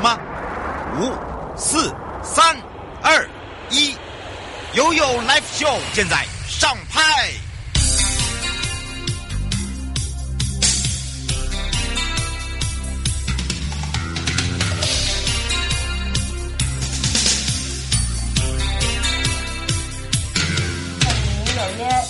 吗？五、四、三、二、一，悠悠 Live Show 现在上拍。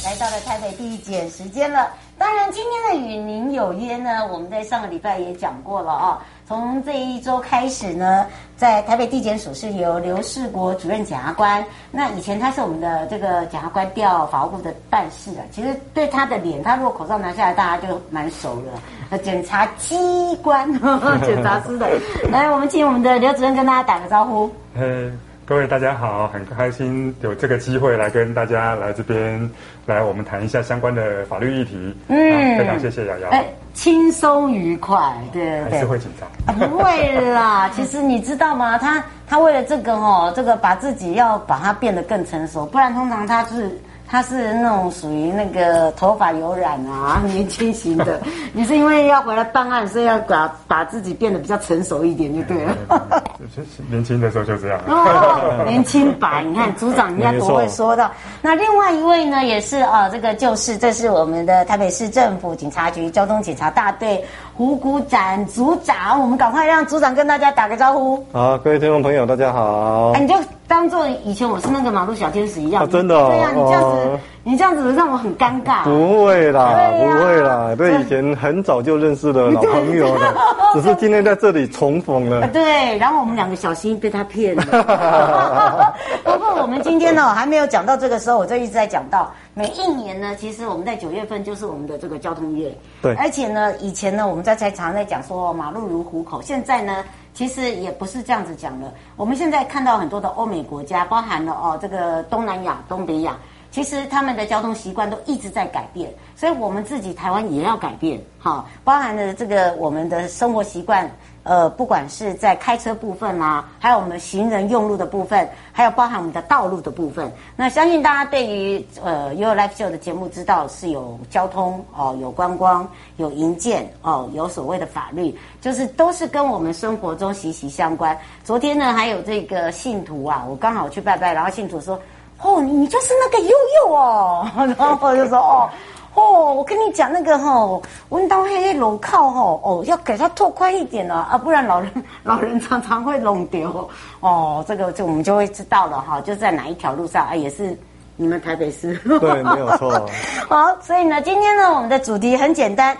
来到了台北地检时间了。当然，今天的与您有约呢，我们在上个礼拜也讲过了啊。从这一周开始呢，在台北地检署是由刘世国主任检察官。那以前他是我们的这个检察官调法务部的办事的。其实对他的脸，他如果口罩拿下来，大家就蛮熟了。呃，检察机关 检察司的。来，我们请我们的刘主任跟大家打个招呼。嗯。各位大家好，很开心有这个机会来跟大家来这边来，我们谈一下相关的法律议题。嗯，非常谢谢瑶瑶。哎，轻松愉快，对对对。还是会紧张？啊，不会啦，其实你知道吗？他他为了这个哦，这个把自己要把它变得更成熟，不然通常他是。他是那种属于那个头发有染啊，年轻型的。你是因为要回来办案，所以要把把自己变得比较成熟一点就对了。年轻的时候就这样。哦，年轻版，你看组长人家多会说到。那另外一位呢，也是啊，这个就是这是我们的台北市政府警察局交通警察大队胡谷展组长。我们赶快让组长跟大家打个招呼。好，各位听众朋友，大家好。哎，你就。当做以前我是那个马路小天使一样，哦、真的、哦，对呀、啊，你这样子，哦、你这样子让我很尴尬。不会啦，啊、不会啦，对，以前很早就认识的老朋友了，只是今天在这里重逢了。对，然后我们两个小心被他骗了。不过我们今天呢，还没有讲到这个时候，我就一直在讲到，每一年呢，其实我们在九月份就是我们的这个交通月。对，而且呢，以前呢，我们在在常常在讲说马路如虎口，现在呢。其实也不是这样子讲的。我们现在看到很多的欧美国家，包含了哦这个东南亚、东北亚，其实他们的交通习惯都一直在改变，所以我们自己台湾也要改变，哈，包含了这个我们的生活习惯。呃，不管是在开车部分啊，还有我们行人用路的部分，还有包含我们的道路的部分，那相信大家对于呃 Your Life Show 的节目知道是有交通哦，有观光，有营建哦，有所谓的法律，就是都是跟我们生活中息息相关。昨天呢，还有这个信徒啊，我刚好去拜拜，然后信徒说：“哦，你就是那个悠悠哦。”然后我就说：“哦。”哦，我跟你讲那个哈、哦，温刀黑黑楼靠哈哦，要给它拓宽一点了啊，不然老人 老人常常会弄丢哦。这个就我们就会知道了哈，就在哪一条路上啊，也是你们台北市对，没有错。好，所以呢，今天呢，我们的主题很简单，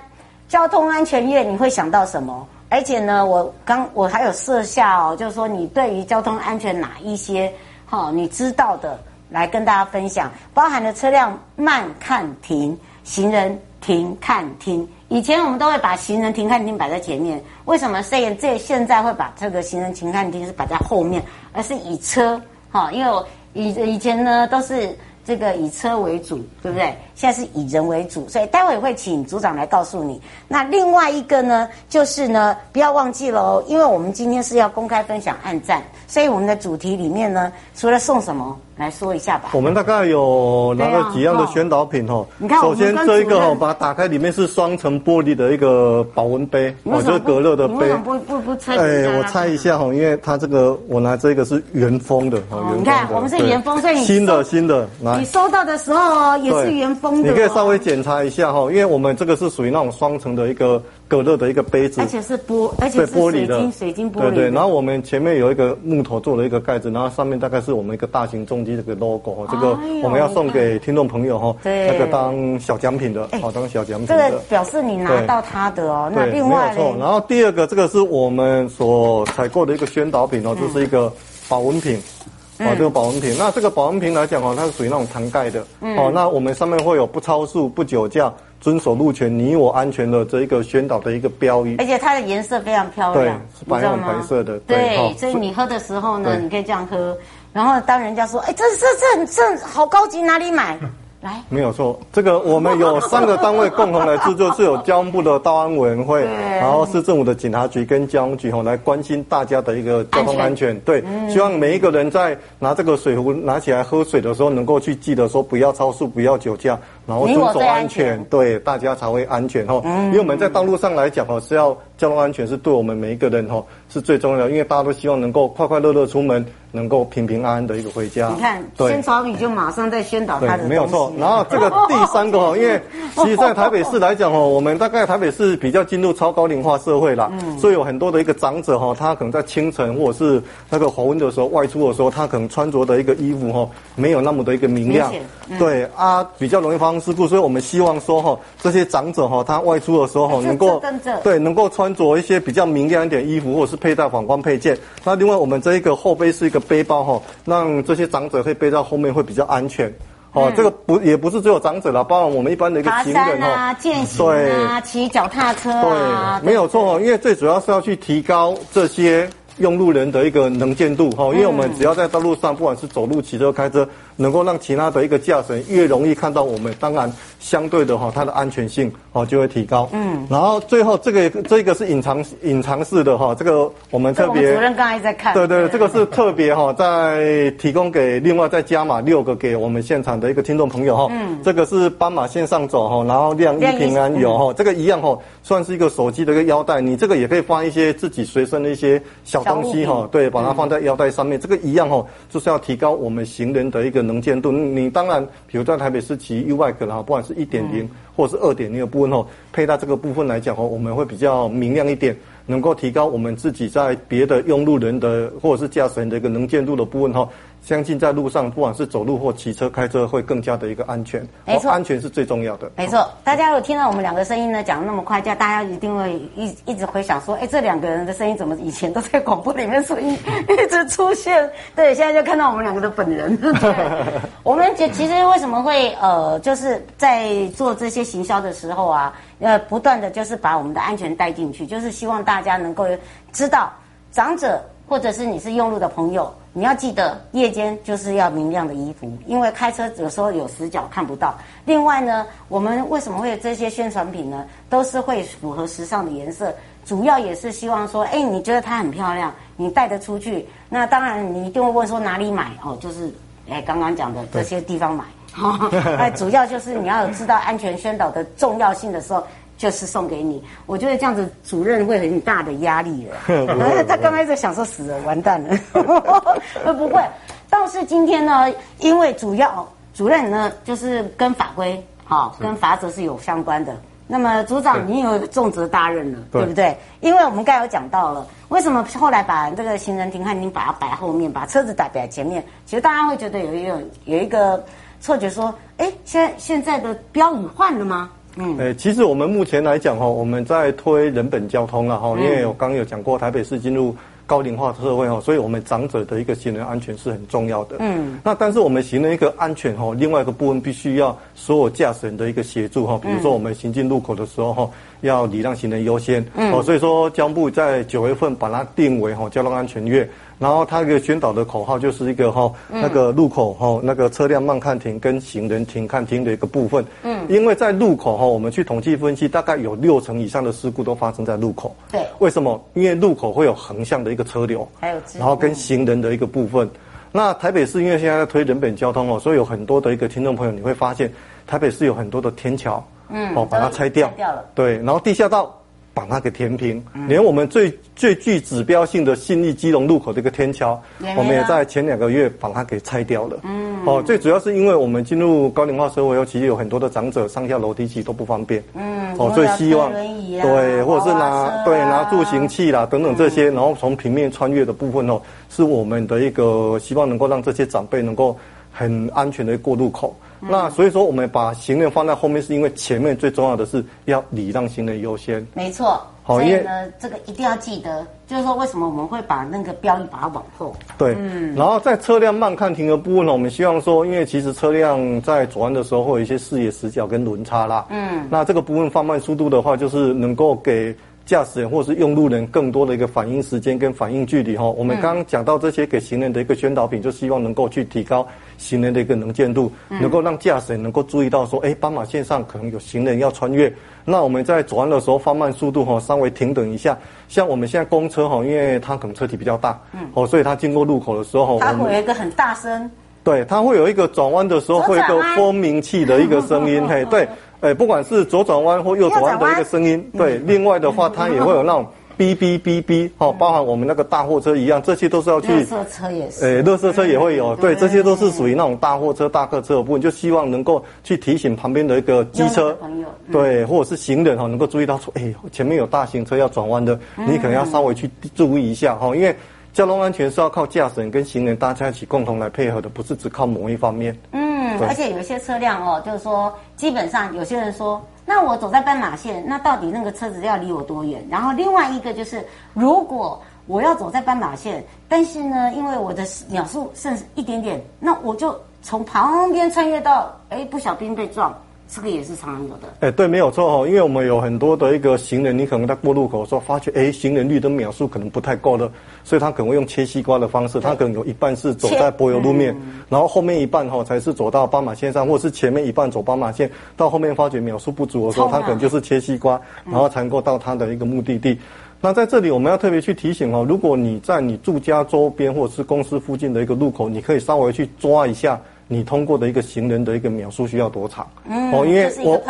交通安全月，你会想到什么？而且呢，我刚我还有设下哦，就是说你对于交通安全哪一些哈、哦，你知道的来跟大家分享，包含了车辆慢看停。行人停看听，以前我们都会把行人停看听摆在前面，为什么现这现在会把这个行人停看听是摆在后面，而是以车哈？因为我以以前呢都是。这个以车为主，对不对？现在是以人为主，所以待会会请组长来告诉你。那另外一个呢，就是呢，不要忘记了哦，因为我们今天是要公开分享暗赞，所以我们的主题里面呢，除了送什么，来说一下吧。我们大概有拿了几样的宣导品哦。你看，首先这一个哦，把它打开，里面是双层玻璃的一个保温杯，哦，就是隔热的杯。不不不拆？哎，我猜一下哈，因为它这个我拿这个是原封的哦，你看，我们是原封，所以新的新的来。你收到的时候哦，也是原封的。你可以稍微检查一下哈，因为我们这个是属于那种双层的一个隔热的一个杯子，而且是玻，而且是玻璃的水晶玻璃。对对，然后我们前面有一个木头做了一个盖子，然后上面大概是我们一个大型重机这个 logo 哈，这个我们要送给听众朋友哈，那个当小奖品的，好当小奖品的。这个表示你拿到它的哦。那另外没有错。然后第二个，这个是我们所采购的一个宣导品哦，就是一个保温瓶。哦，这个保温瓶，那这个保温瓶来讲哦，它是属于那种弹盖的。嗯。哦，那我们上面会有不超速、不酒驾、遵守路权、你我安全的这一个宣导的一个标语。而且它的颜色非常漂亮，对，是白红白色的。对，对哦、所以你喝的时候呢，你可以这样喝。然后当人家说，哎，这这这这好高级，哪里买？来，没有错，这个我们有三个单位共同来制作，是有交通部的道安委员会，然后市政府的警察局跟交通局吼来关心大家的一个交通安全。对，嗯、希望每一个人在拿这个水壶拿起来喝水的时候，能够去记得说不要超速，不要酒驾。然后遵守安全，对大家才会安全哈。因为我们在道路上来讲哦，是要交通安全是对我们每一个人哈是最重要的，因为大家都希望能够快快乐乐出门，能够平平安安的一个回家。你看，宣传语就马上在宣导他的。没有错。然后这个第三个哈，因为其实在台北市来讲哦，我们大概台北市比较进入超高龄化社会啦，所以有很多的一个长者哈，他可能在清晨或者是那个黄昏的时候外出的时候，他可能穿着的一个衣服哈没有那么的一个明亮，对啊，比较容易发生事故，所以我们希望说哈，这些长者哈，他外出的时候哈，能够对能够穿着一些比较明亮一点衣服，或者是佩戴反光配件。那另外我们这一个后背是一个背包哈，让这些长者可以背到后面会比较安全。哦，这个不也不是只有长者啦，包括我们一般的一个行人哈、健行啊、骑脚踏车啊，对，没有错哦，因为最主要是要去提高这些用路人的一个能见度哈，因为我们只要在道路上，不管是走路、骑车、开车。能够让其他的一个驾驶员越容易看到我们，当然相对的哈，它的安全性哦就会提高。嗯，然后最后这个这个是隐藏隐藏式的哈，这个我们特别。主任刚才在看。对对，这个是特别哈，在提供给另外再加码六个给我们现场的一个听众朋友哈。嗯。这个是斑马线上走哈，然后亮一平安有哈，这个一样哈，算是一个手机的一个腰带，你这个也可以放一些自己随身的一些小东西哈，对，把它放在腰带上面，这个一样哈，就是要提高我们行人的一个。能见度，你当然，比如在台北市骑 U-Bike 哈，不管是一点零或者是二点零的部分哦，配到这个部分来讲哦，我们会比较明亮一点，能够提高我们自己在别的用路人的或者是驾驶人的一个能见度的部分哈。相信在路上，不管是走路或骑车、开车，会更加的一个安全。没错，安全是最重要的。没错，大家有听到我们两个声音呢，讲的那么快，叫大家一定会一一直回想说，哎，这两个人的声音怎么以前都在广播里面声音 一直出现？对，现在就看到我们两个的本人。对，我们其其实为什么会呃，就是在做这些行销的时候啊，呃，不断的就是把我们的安全带进去，就是希望大家能够知道长者。或者是你是用路的朋友，你要记得夜间就是要明亮的衣服，因为开车有时候有死角看不到。另外呢，我们为什么会有这些宣传品呢？都是会符合时尚的颜色，主要也是希望说，哎，你觉得它很漂亮，你带得出去。那当然，你一定会问说哪里买哦？就是哎，刚刚讲的这些地方买。哎，主要就是你要知道安全宣导的重要性的时候。就是送给你，我觉得这样子主任会很大的压力了。他刚开始想说死了，完蛋了。不会，倒是今天呢，因为主要主任呢就是跟法规好、哦、跟法则是有相关的。那么组长，你有重责大任了，对，对不对？因为我们刚才有讲到了，为什么后来把这个行人停看，你把它摆后面，把车子摆摆前面？其实大家会觉得有一种有一个错觉，说，哎，现在现在的标语换了吗？嗯，诶，其实我们目前来讲哈，我们在推人本交通了哈，因为我刚刚有讲过，台北市进入高龄化社会哈，所以我们长者的一个行人安全是很重要的。嗯，那但是我们行人一个安全哈，另外一个部分必须要所有驾驶人的一个协助哈，比如说我们行进路口的时候哈，要礼让行人优先。嗯，哦，所以说交通部在九月份把它定为哈交通安全月。然后它一个宣导的口号就是一个哈，那个路口哈，那个车辆慢看停跟行人停看停的一个部分。嗯，因为在路口哈，我们去统计分析，大概有六成以上的事故都发生在路口。对，为什么？因为路口会有横向的一个车流，还有然后跟行人的一个部分。那台北市因为现在在推人本交通哦，所以有很多的一个听众朋友，你会发现台北市有很多的天桥，嗯，哦，把它拆掉，拆掉了。对，然后地下道。把它给填平，连我们最最具指标性的信义基隆路口这个天桥，我们也在前两个月把它给拆掉了。嗯，哦，最主要是因为我们进入高龄化社会后，其实有很多的长者上下楼梯其实都不方便。嗯，哦，所以希望对，或者是拿对拿助行器啦等等这些，然后从平面穿越的部分哦，是我们的一个希望能够让这些长辈能够很安全的过路口。那所以说，我们把行人放在后面，是因为前面最重要的是要礼让行人优先。没错，好，所以呢，这个一定要记得，就是说为什么我们会把那个标语把它往后。对，嗯。然后在车辆慢看停的部分呢，我们希望说，因为其实车辆在转弯的时候会有一些视野死角跟轮差啦。嗯。那这个部分放慢速度的话，就是能够给。驾驶人或是用路人更多的一个反应时间跟反应距离哈，我们刚刚讲到这些给行人的一个宣导品，就希望能够去提高行人的一个能见度，能够让驾驶人能够注意到说，哎，斑马线上可能有行人要穿越，那我们在转弯的时候放慢速度哈，稍微停等一下。像我们现在公车哈，因为它可能车体比较大，嗯，哦，所以它经过路口的时候，它会有一个很大声。对，它会有一个转弯的时候会有一个蜂鸣器的一个声音，嘿，对，哎，不管是左转弯或右转弯的一个声音，对，另外的话它也会有那种。哔哔哔哔，哦，包含我们那个大货车一样，这些都是要去。垃圾车也是。诶，垃圾车也会有，对，这些都是属于那种大货车、大客车的部分，就希望能够去提醒旁边的一个机车朋友，对，或者是行人哈，能够注意到说，哎，前面有大型车要转弯的，你可能要稍微去注意一下哈，因为交通安全是要靠驾驶人跟行人大家一起共同来配合的，不是只靠某一方面。嗯，而且有一些车辆哦，就是说，基本上有些人说。那我走在斑马线，那到底那个车子要离我多远？然后另外一个就是，如果我要走在斑马线，但是呢，因为我的秒数剩一点点，那我就从旁边穿越到，哎，不小心被撞。这个也是常常有的。哎，对，没有错哦，因为我们有很多的一个行人，你可能在过路口的时候发觉，哎，行人绿灯秒数可能不太够了，所以他可能会用切西瓜的方式，他可能有一半是走在柏油路面，嗯、然后后面一半哈才是走到斑马线上，或者是前面一半走斑马线，到后面发觉秒数不足的时候，他可能就是切西瓜，然后才能够到他的一个目的地。嗯、那在这里我们要特别去提醒哦，如果你在你住家周边或者是公司附近的一个路口，你可以稍微去抓一下。你通过的一个行人的一个秒数需要多长？嗯，哦，因为我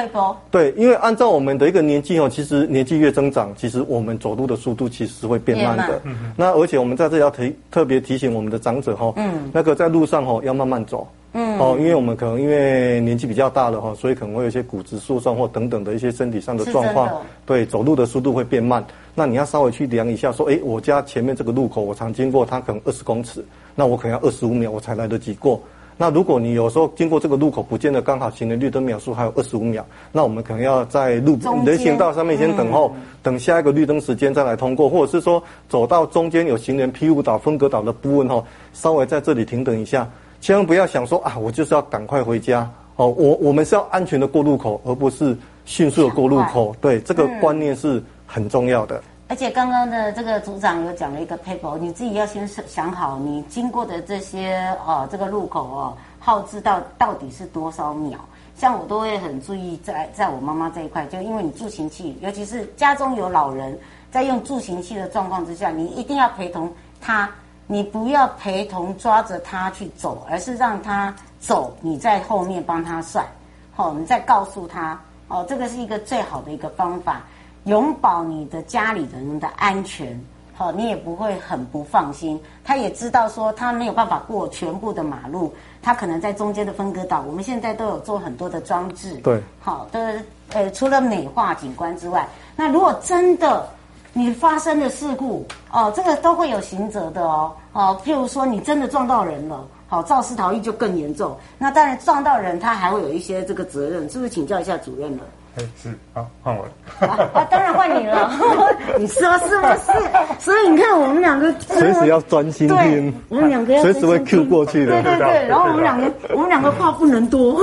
对，因为按照我们的一个年纪哦，其实年纪越增长，其实我们走路的速度其实是会变慢的。嗯，那而且我们在这里要提特别提醒我们的长者哈，嗯，那个在路上哈要慢慢走。嗯，哦，因为我们可能因为年纪比较大了哈，所以可能会有一些骨质疏松或等等的一些身体上的状况。对，走路的速度会变慢。那你要稍微去量一下，说，哎，我家前面这个路口我常经过，它可能二十公尺，那我可能要二十五秒我才来得及过。那如果你有时候经过这个路口，不见得刚好行人绿灯秒数还有二十五秒，那我们可能要在路人行道上面先等候，嗯、等下一个绿灯时间再来通过，或者是说走到中间有行人 P 五岛分隔岛的部分哈，稍微在这里停等一下，千万不要想说啊，我就是要赶快回家。哦，我我们是要安全的过路口，而不是迅速的过路口，对，这个观念是很重要的。而且刚刚的这个组长有讲了一个 paper，你自己要先想好，你经过的这些哦，这个路口哦，耗资到到底是多少秒？像我都会很注意在，在我妈妈这一块，就因为你助行器，尤其是家中有老人在用助行器的状况之下，你一定要陪同他，你不要陪同抓着他去走，而是让他走，你在后面帮他算，好，你再告诉他，哦，这个是一个最好的一个方法。永保你的家里的人的安全，好，你也不会很不放心。他也知道说他没有办法过全部的马路，他可能在中间的分割岛。我们现在都有做很多的装置，对，好的，呃，除了美化景观之外，那如果真的你发生了事故，哦，这个都会有刑责的哦，哦，譬如说你真的撞到人了，好，肇事逃逸就更严重。那当然撞到人，他还会有一些这个责任，是不是？请教一下主任了。哎，是好，换我了。啊，当然换你了。你说是不是？所以你看，我们两个随时要专心听。我们两个要随时会 Q 过去的。对对对。然后我们两个，我们两个话不能多。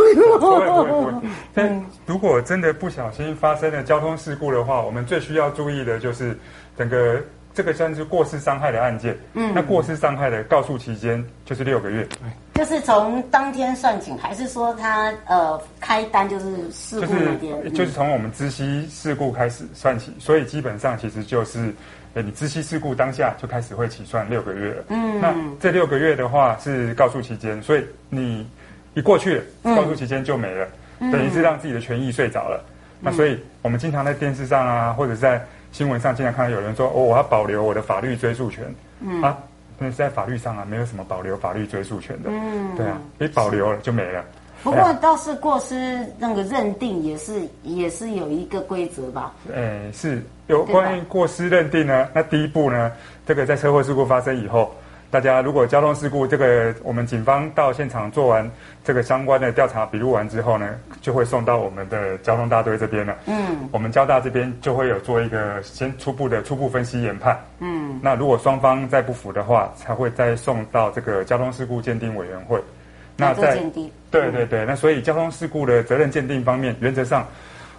但如果真的不小心发生了交通事故的话，我们最需要注意的就是整个。这个算是过失伤害的案件，嗯，那过失伤害的告诉期间就是六个月，就是从当天算起，还是说他呃开单就是事故那边，就是就是从我们知悉事故开始算起，所以基本上其实就是，呃，你知悉事故当下就开始会起算六个月了，嗯，那这六个月的话是告诉期间，所以你一过去了，告诉期间就没了，嗯，等于是让自己的权益睡着了，嗯，那所以我们经常在电视上啊，或者在。新闻上经常看到有人说：“哦，我要保留我的法律追诉权。”嗯啊，那是在法律上啊，没有什么保留法律追诉权的。嗯，对啊，你保留了就没了。不过倒是过失那个认定也是也是有一个规则吧？哎，是有关于过失认定呢。那第一步呢，这个在车祸事故发生以后。大家如果交通事故这个，我们警方到现场做完这个相关的调查笔录完之后呢，就会送到我们的交通大队这边了。嗯，我们交大这边就会有做一个先初步的初步分析研判。嗯，那如果双方再不服的话，才会再送到这个交通事故鉴定委员会。那在鉴定。对对对，那所以交通事故的责任鉴定方面，原则上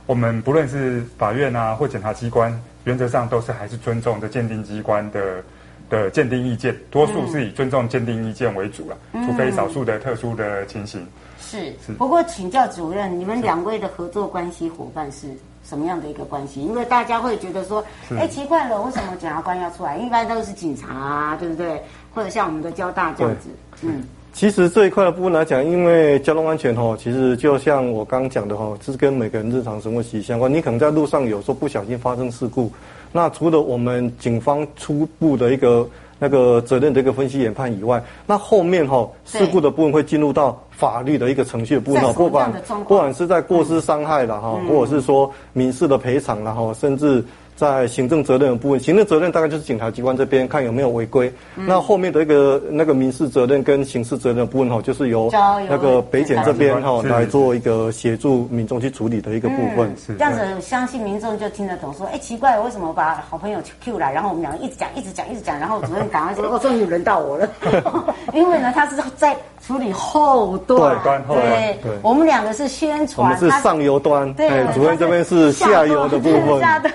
我们不论是法院啊或检察机关，原则上都是还是尊重这鉴定机关的。的鉴定意见，多数是以尊重鉴定意见为主了，嗯、除非少数的特殊的情形。是是。不过请教主任，你们两位的合作关系伙伴是什么样的一个关系？因为大家会觉得说，哎是，奇怪了，为什么检察官要出来？一般都是警察啊，对不对？或者像我们的交大这样子，嗯。其实这一块的部分来讲，因为交通安全哈，其实就像我刚刚讲的哈，这是跟每个人日常生活息息相关。你可能在路上有时候不小心发生事故，那除了我们警方初步的一个那个责任的一个分析研判以外，那后面哈事故的部分会进入到法律的一个程序的部分哈，不管不管是在过失伤害了哈，或者是说民事的赔偿了哈，甚至。在行政责任的部分，行政责任大概就是警察机关这边看有没有违规。嗯、那后面的一个那个民事责任跟刑事责任的部分哈，就是由那个北检这边哈来做一个协助民众去处理的一个部分。是这样子，相信民众就听得懂。说，哎，奇怪，为什么把好朋友 Q 来，然后我们两个一直讲，一直讲，一直讲，然后主任赶快说，哦，终于轮到我了。因为呢，他是在。处理后端，对，对，我们两个是宣传，我们是上游端，对，主任这边是下游的部分，下端，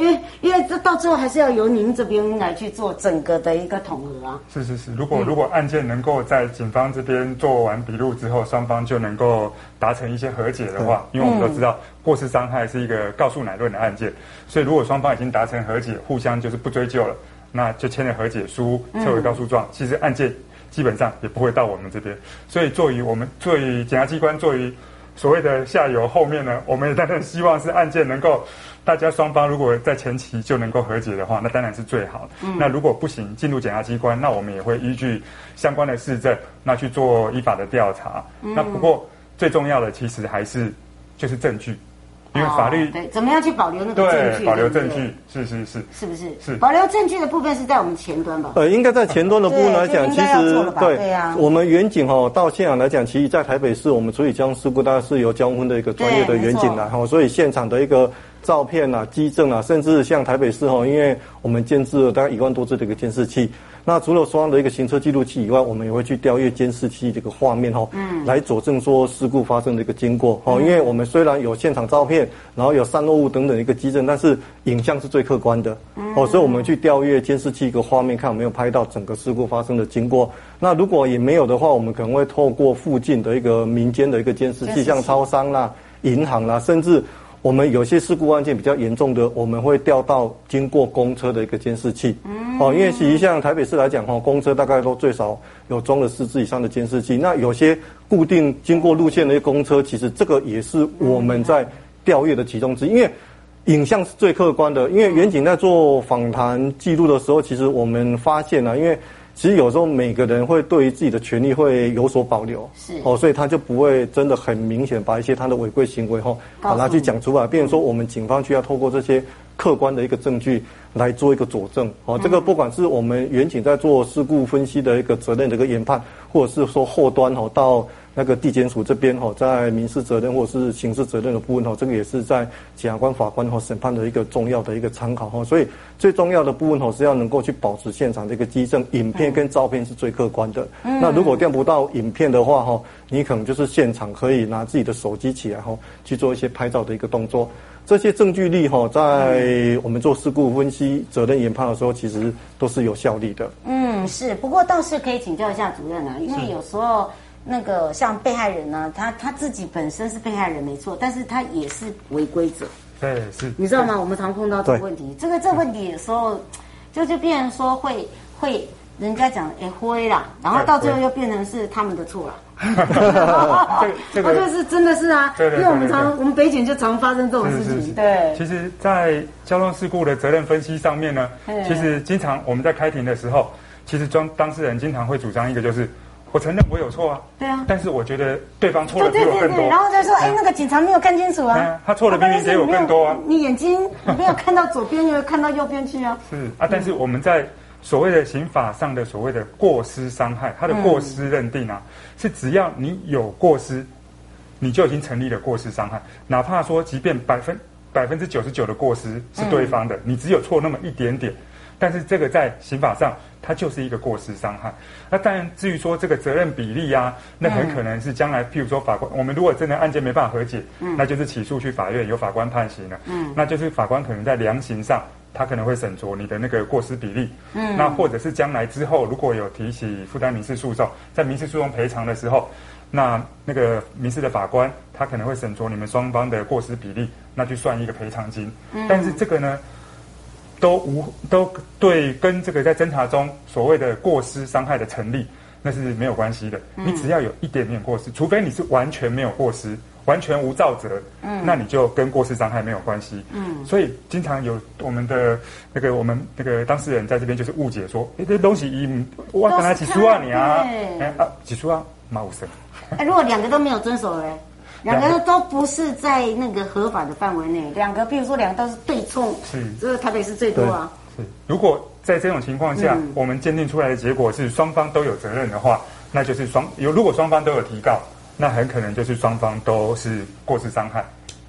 因为因为这到最后还是要由您这边来去做整个的一个统合啊。是是是，如果如果案件能够在警方这边做完笔录之后，双方就能够达成一些和解的话，因为我们都知道过失伤害是一个告诉乃论的案件，所以如果双方已经达成和解，互相就是不追究了，那就签了和解书，撤回告诉状，其实案件。基本上也不会到我们这边，所以作为我们作为检察机关，作为所谓的下游后面呢，我们也当然希望是案件能够大家双方如果在前期就能够和解的话，那当然是最好。嗯。那如果不行，进入检察机关，那我们也会依据相关的事证，那去做依法的调查。嗯。那不过最重要的其实还是就是证据。因为法律、哦、对，怎么样去保留那个证据？保留证据是是是，是不是？是保留证据的部分是在我们前端吧？呃，应该在前端的部分来讲，其实对，对啊，我们远景哦到现场来讲，其实，在台北市我们处理交通事故，大概是由交通的一个专业的远景来哈，所以现场的一个。照片啊，机证啊，甚至像台北市哈，因为我们建置了大概一万多只的一个监视器。那除了双方的一个行车记录器以外，我们也会去调阅监视器这个画面哈，嗯，来佐证说事故发生的一个经过哈。因为我们虽然有现场照片，然后有散落物等等一个机证，但是影像是最客观的哦，所以我们去调阅监视器一个画面，看有没有拍到整个事故发生的经过。那如果也没有的话，我们可能会透过附近的一个民间的一个监视器，像超商啦、银行啦，甚至。我们有些事故案件比较严重的，我们会调到经过公车的一个监视器。嗯，哦，因为其实像台北市来讲，哈，公车大概都最少有装了四支以上的监视器。那有些固定经过路线的一个公车，其实这个也是我们在调阅的其中之一。因为影像是最客观的。因为远景在做访谈记录的时候，其实我们发现了，因为。其实有时候每个人会对于自己的权利会有所保留，是哦，所以他就不会真的很明显把一些他的违规行为哈，把它去讲出来。变成说我们警方需要透过这些客观的一个证据来做一个佐证。哦，这个不管是我们远景在做事故分析的一个责任的一个研判，或者是说后端哈到。那个地检署这边哈，在民事责任或者是刑事责任的部分哈，这个也是在检察官、法官和审判的一个重要的一个参考哈。所以最重要的部分哈是要能够去保持现场的一个基证，影片跟照片是最客观的。那如果调不到影片的话哈，你可能就是现场可以拿自己的手机起来哈去做一些拍照的一个动作。这些证据力哈，在我们做事故分析、责任研判的时候，其实都是有效力的。嗯，是。不过倒是可以请教一下主任啊，因为有时候。那个像被害人呢，他他自己本身是被害人没错，但是他也是违规者。对，是。你知道吗？我们常碰到这个问题，这个这个问题有时候就就变成说会会人家讲哎灰啦，然后到最后又变成是他们的错了。这个就是真的是啊，因为我们常我们北检就常发生这种事情。对。其实，在交通事故的责任分析上面呢，其实经常我们在开庭的时候，其实当当事人经常会主张一个就是。我承认我有错啊，对啊，但是我觉得对方错的比我更多。对对对，然后就说，哎，那个警察没有看清楚啊，他错的明明比我更多啊。你眼睛没有看到左边，没有看到右边去啊。是啊，但是我们在所谓的刑法上的所谓的过失伤害，他的过失认定啊，是只要你有过失，你就已经成立了过失伤害，哪怕说即便百分百分之九十九的过失是对方的，你只有错那么一点点。但是这个在刑法上，它就是一个过失伤害。那当然，至于说这个责任比例啊，那很可能是将来，譬如说法官，我们如果真的案件没办法和解，嗯，那就是起诉去法院，由法官判刑了，嗯，那就是法官可能在量刑上，他可能会审酌你的那个过失比例，嗯，那或者是将来之后如果有提起负担民事诉讼，在民事诉讼赔偿的时候，那那个民事的法官他可能会审酌你们双方的过失比例，那去算一个赔偿金，嗯，但是这个呢？都无都对，跟这个在侦查中所谓的过失伤害的成立，那是没有关系的。你只要有一点点过失，除非你是完全没有过失。完全无造责，嗯，那你就跟过失伤害没有关系，嗯，所以经常有我们的那个我们那个当事人在这边就是误解说，哎，这东西一我跟他起诉啊你啊，哎啊起诉啊，马武生，哎，如果两个都没有遵守嘞，两个都不是在那个合法的范围内，两个比如说两个都是对冲，是，这个台北是最多啊，是，如果在这种情况下，我们鉴定出来的结果是双方都有责任的话，那就是双有如果双方都有提告。那很可能就是双方都是过失伤害。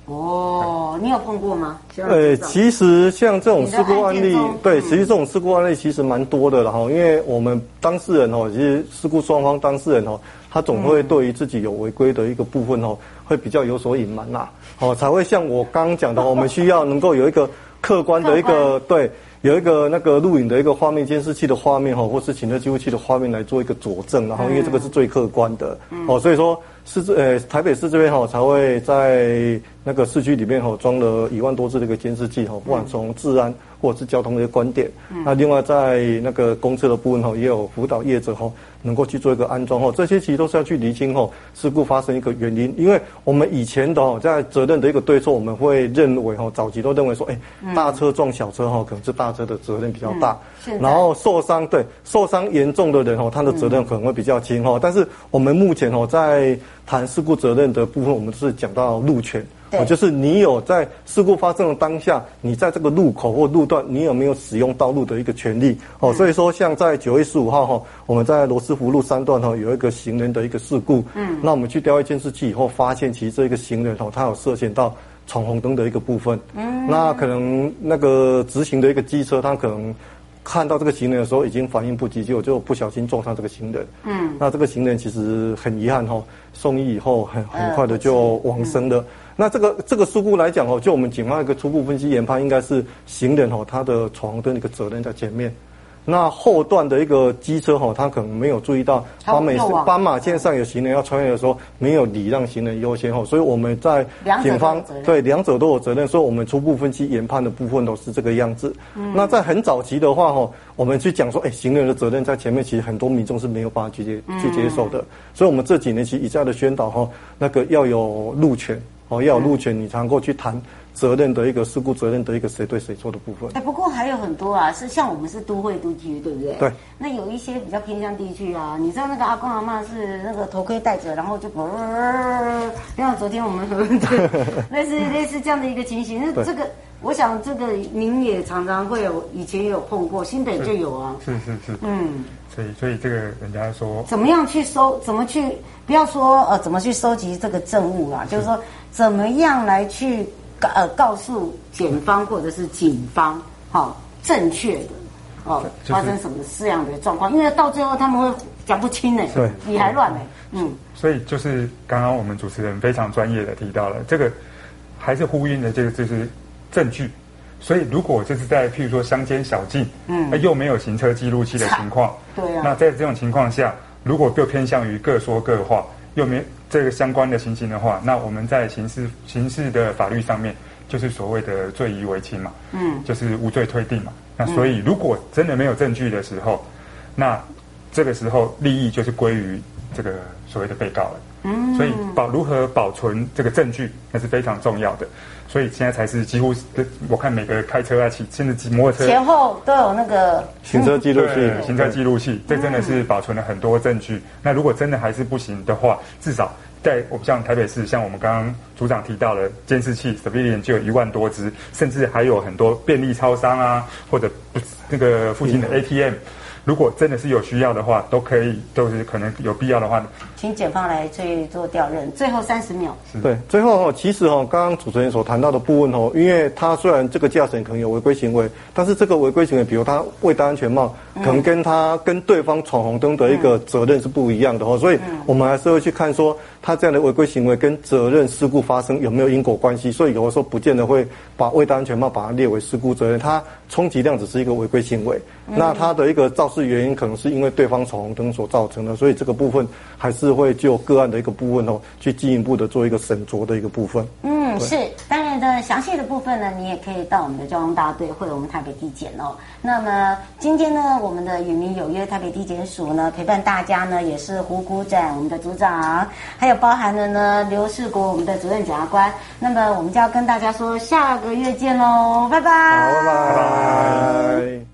哦，你有碰过吗？呃，其实像这种事故案例，对，其实这种事故案例其实蛮多的然后。因为我们当事人哦，其实事故双方当事人哦，他总会对于自己有违规的一个部分哦，会比较有所隐瞒呐，哦，才会像我刚刚讲的，我们需要能够有一个客观的一个对。有一个那个录影的一个画面，监视器的画面哈，或是行车记录器的画面来做一个佐证，然后因为这个是最客观的，哦，所以说市这呃台北市这边哈才会在那个市区里面哈装了一万多只这个监视器哈，不管从治安或者是交通的一些观点，那另外在那个公车的部分哈也有辅导业者哈。能够去做一个安装哈，这些其实都是要去厘清哈事故发生一个原因，因为我们以前的在责任的一个对错，我们会认为哈早期都认为说，哎，大车撞小车哈，可能是大车的责任比较大，然后受伤对受伤严重的人哈，他的责任可能会比较轻哈，但是我们目前哈在谈事故责任的部分，我们是讲到路权。哦，就是你有在事故发生的当下，你在这个路口或路段，你有没有使用道路的一个权利？哦，所以说像在九月十五号哈，我们在罗斯福路三段哈有一个行人的一个事故，嗯，那我们去调阅监视器以后，发现其实这个行人哦，他有涉嫌到闯红灯的一个部分，嗯，那可能那个直行的一个机车，他可能看到这个行人的时候已经反应不及，结果就不小心撞上这个行人，嗯，那这个行人其实很遗憾哈，送医以后很很快的就往生了。那这个这个事故来讲哦，就我们警方一个初步分析研判，应该是行人哦，他的闯红灯的一个责任在前面。那后段的一个机车哈，他可能没有注意到斑马斑马线上有行人要穿越的时候，没有礼让行人优先哈。所以我们在警方对两者都有责任，所以我们初步分析研判的部分都是这个样子。那在很早期的话哈，我们去讲说，哎，行人的责任在前面，其实很多民众是没有办法去接去接受的。所以我们这几年其实一再的宣导哈，那个要有路权。哦，要有路权，你才能够去谈责任的一个事故责任的一个谁对谁错的部分。哎，不过还有很多啊，是像我们是都会都区，对不对？对。那有一些比较偏向地区啊，你知道那个阿公阿妈是那个头盔戴着，然后就呃，像昨天我们 类似类似这样的一个情形。那这个，我想这个您也常常会有，以前也有碰过，新北就有啊。是是是。嗯。所以所以这个人家说，怎么样去收？怎么去？不要说呃，怎么去收集这个证物啊？就是说。怎么样来去呃告诉检方或者是警方，好、哦、正确的哦，发生什么这样的状况？因为到最后他们会讲不清呢，对，理还乱呢，嗯。所以就是刚刚我们主持人非常专业的提到了这个，还是呼应的这个就是证据。所以如果就是在譬如说乡间小径，嗯，又没有行车记录器的情况，对啊，那在这种情况下，如果就偏向于各说各话。又没这个相关的情形的话，那我们在刑事刑事的法律上面，就是所谓的罪疑为轻嘛，嗯，就是无罪推定嘛。那所以如果真的没有证据的时候，那这个时候利益就是归于这个所谓的被告了。嗯，所以保如何保存这个证据，那是非常重要的。所以现在才是几乎，我看每个开车啊、骑甚至骑摩托车前后都有那个行车记录器，行车记录器，这真的是保存了很多证据。那如果真的还是不行的话，至少在我们像台北市，像我们刚刚组长提到了监视器，Surveillance 就有一万多只，甚至还有很多便利超商啊，或者那个附近的 ATM。如果真的是有需要的话，都可以，都是可能有必要的话，请检方来去做调任。最后三十秒，对，最后哦，其实哦，刚刚主持人所谈到的部分哦，因为他虽然这个驾驶人可能有违规行为，但是这个违规行为，比如他未戴安全帽，可能跟他跟对方闯红灯的一个责任是不一样的哈，所以我们还是会去看说他这样的违规行为跟责任事故发生有没有因果关系，所以有的时候不见得会把未戴安全帽把它列为事故责任，它充其量只是一个违规行为，那它的一个肇事原因可能是因为对方闯红灯所造成的，所以这个部分还是会就个案的一个部分哦，去进一步的做一个审酌的一个部分。嗯，是，当然的详细的部分呢，你也可以到我们的交通大队或者我们台北地检哦。那么今天呢，我们的与民有约台北地检署呢陪伴大家呢，也是胡股展我们的组长，还有包含了呢刘世国我们的主任检察官。那么我们就要跟大家说下个月见喽，拜拜。好，拜拜。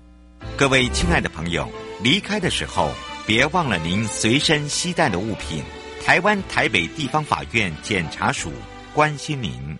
各位亲爱的朋友，离开的时候别忘了您随身携带的物品。台湾台北地方法院检察署关心您。